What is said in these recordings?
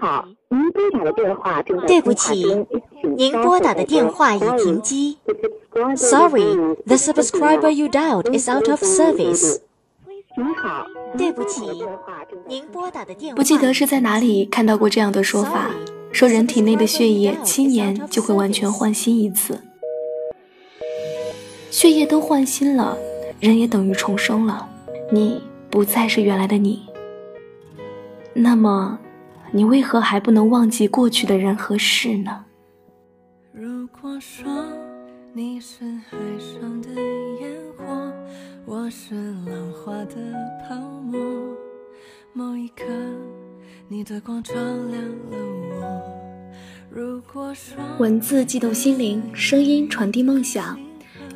好，您拨打的电话正在对不起，您拨打的电话已停机。Sorry, the subscriber you dialed is out of service. 您好，对不起，您拨打的电话不记得是在哪里看到过这样的说法，说人体内的血液七年就会完全换新一次。血液都换新了，人也等于重生了，你不再是原来的你。那么，你为何还不能忘记过去的人和事呢？如果说你是海上的烟火，我是浪花的泡沫，某一刻你的光照亮了我。如果说文字悸动心灵，声音传递梦想。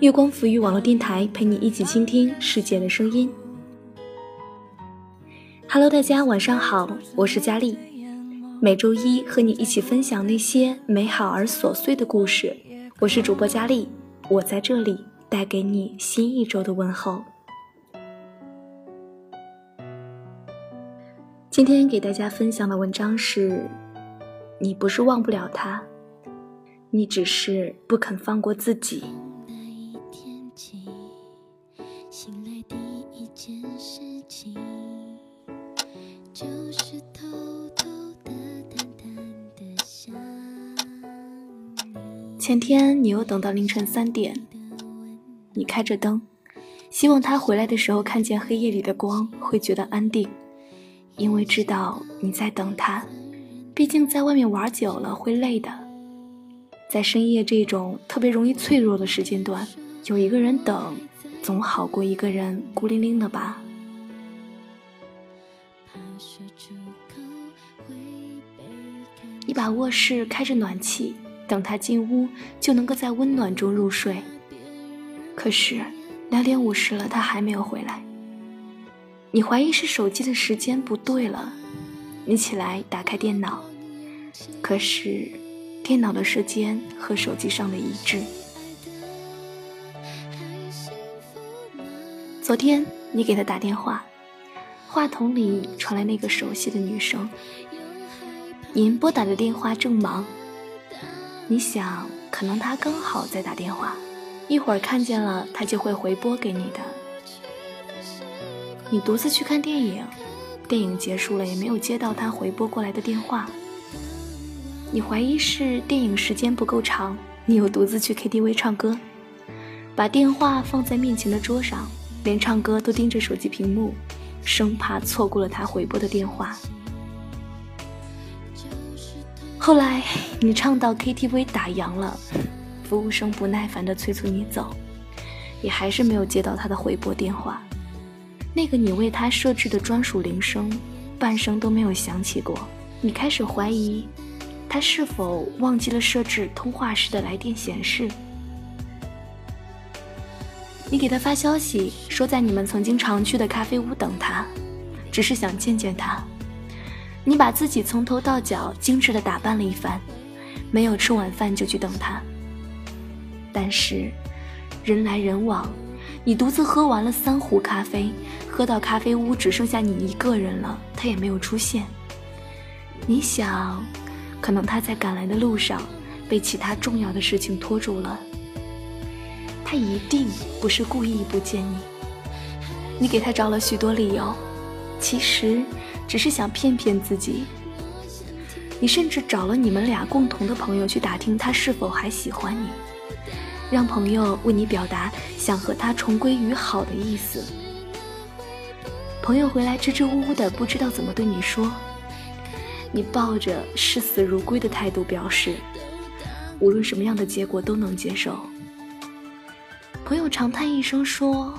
月光抚育网络电台陪你一起倾听世界的声音。Hello，大家晚上好，我是佳丽。每周一和你一起分享那些美好而琐碎的故事。我是主播佳丽，我在这里带给你新一周的问候。今天给大家分享的文章是：你不是忘不了他，你只是不肯放过自己。那一天起，醒来第一件事情就是偷前天你又等到凌晨三点，你开着灯，希望他回来的时候看见黑夜里的光会觉得安定，因为知道你在等他。毕竟在外面玩久了会累的，在深夜这种特别容易脆弱的时间段，有一个人等，总好过一个人孤零零的吧。你把卧室开着暖气，等他进屋就能够在温暖中入睡。可是两点五十了，他还没有回来。你怀疑是手机的时间不对了，你起来打开电脑，可是电脑的时间和手机上的一致。昨天你给他打电话，话筒里传来那个熟悉的女声。您拨打的电话正忙，你想，可能他刚好在打电话，一会儿看见了他就会回拨给你的。你独自去看电影，电影结束了也没有接到他回拨过来的电话。你怀疑是电影时间不够长，你又独自去 KTV 唱歌，把电话放在面前的桌上，连唱歌都盯着手机屏幕，生怕错过了他回拨的电话。后来你唱到 KTV 打烊了，服务生不耐烦地催促你走，也还是没有接到他的回拨电话。那个你为他设置的专属铃声，半声都没有响起过。你开始怀疑，他是否忘记了设置通话时的来电显示。你给他发消息说在你们曾经常去的咖啡屋等他，只是想见见他。你把自己从头到脚精致的打扮了一番，没有吃晚饭就去等他。但是，人来人往，你独自喝完了三壶咖啡，喝到咖啡屋只剩下你一个人了，他也没有出现。你想，可能他在赶来的路上被其他重要的事情拖住了。他一定不是故意不见你。你给他找了许多理由，其实。只是想骗骗自己。你甚至找了你们俩共同的朋友去打听他是否还喜欢你，让朋友为你表达想和他重归于好的意思。朋友回来支支吾吾的，不知道怎么对你说。你抱着视死如归的态度表示，无论什么样的结果都能接受。朋友长叹一声说：“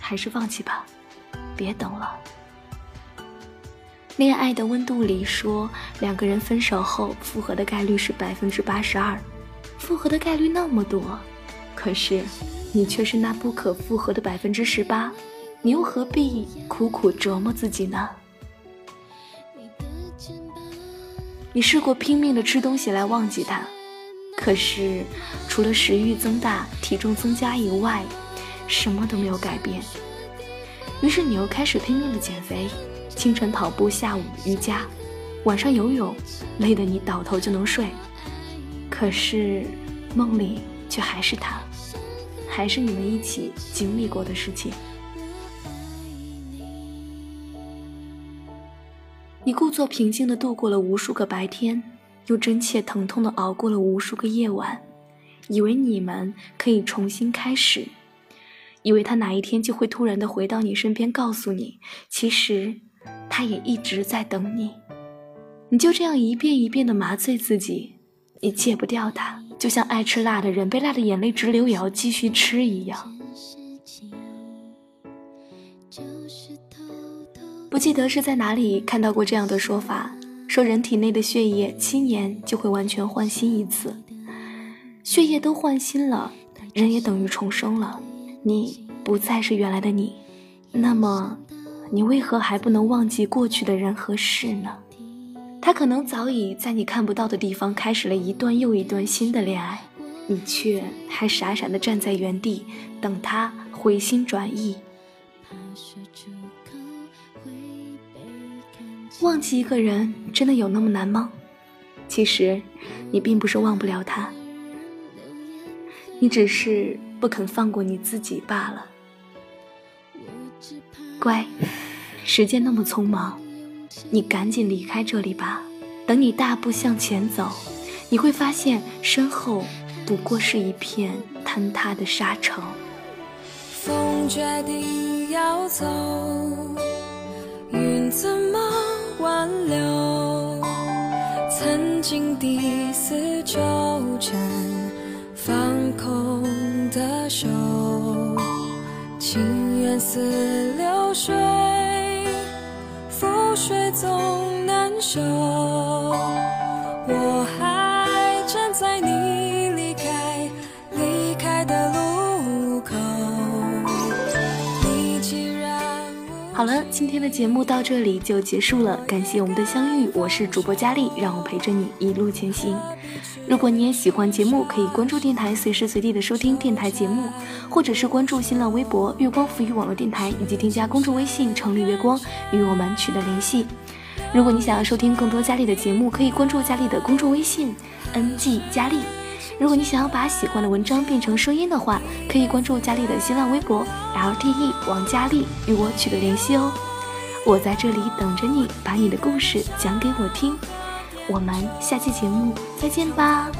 还是放弃吧，别等了。”恋爱的温度里说，两个人分手后复合的概率是百分之八十二，复合的概率那么多，可是你却是那不可复合的百分之十八，你又何必苦苦折磨自己呢？你试过拼命的吃东西来忘记他，可是除了食欲增大、体重增加以外，什么都没有改变。于是你又开始拼命的减肥。清晨跑步，下午瑜伽，晚上游泳，累得你倒头就能睡，可是梦里却还是他，还是你们一起经历过的事情。你故作平静地度过了无数个白天，又真切疼痛地熬过了无数个夜晚，以为你们可以重新开始，以为他哪一天就会突然地回到你身边，告诉你，其实他也一直在等你。你就这样一遍一遍地麻醉自己，你戒不掉他，就像爱吃辣的人被辣的眼泪直流也要继续吃一样。不记得是在哪里看到过这样的说法，说人体内的血液七年就会完全换新一次，血液都换新了，人也等于重生了。你不再是原来的你，那么，你为何还不能忘记过去的人和事呢？他可能早已在你看不到的地方开始了一段又一段新的恋爱，你却还傻傻的站在原地，等他回心转意。忘记一个人真的有那么难吗？其实，你并不是忘不了他，你只是不肯放过你自己罢了。乖，时间那么匆忙，你赶紧离开这里吧。等你大步向前走，你会发现身后不过是一片坍塌的沙城。风决定要走，云怎么？挽留曾经的死纠缠，放空的手，情缘似流水，总难收。我还站在你离开离开的路口。你既然好了，今天的节目到这里就结束了，感谢我们的相遇，我是主播佳丽，让我陪着你一路前行。如果你也喜欢节目，可以关注电台，随时随地的收听电台节目，或者是关注新浪微博月光浮语网络电台，以及添加公众微信城里月光与我们取得联系。如果你想要收听更多佳丽的节目，可以关注佳丽的公众微信 ng 佳丽。如果你想要把喜欢的文章变成声音的话，可以关注佳丽的新浪微博 lte 王佳丽，与我取得联系哦。我在这里等着你，把你的故事讲给我听。我们下期节目再见吧。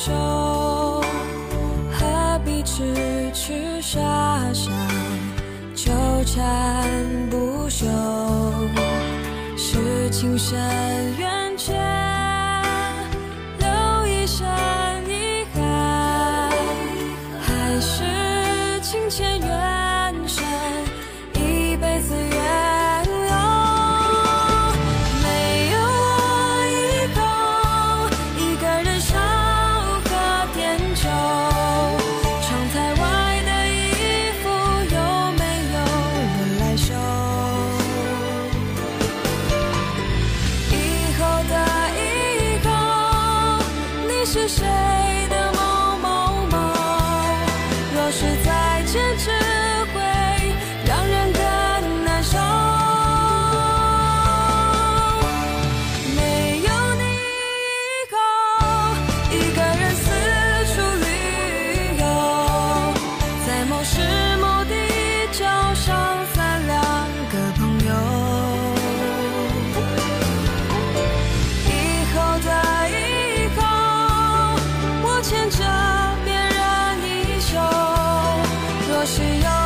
手，何必痴痴傻傻纠缠不休？是情深缘浅，我需要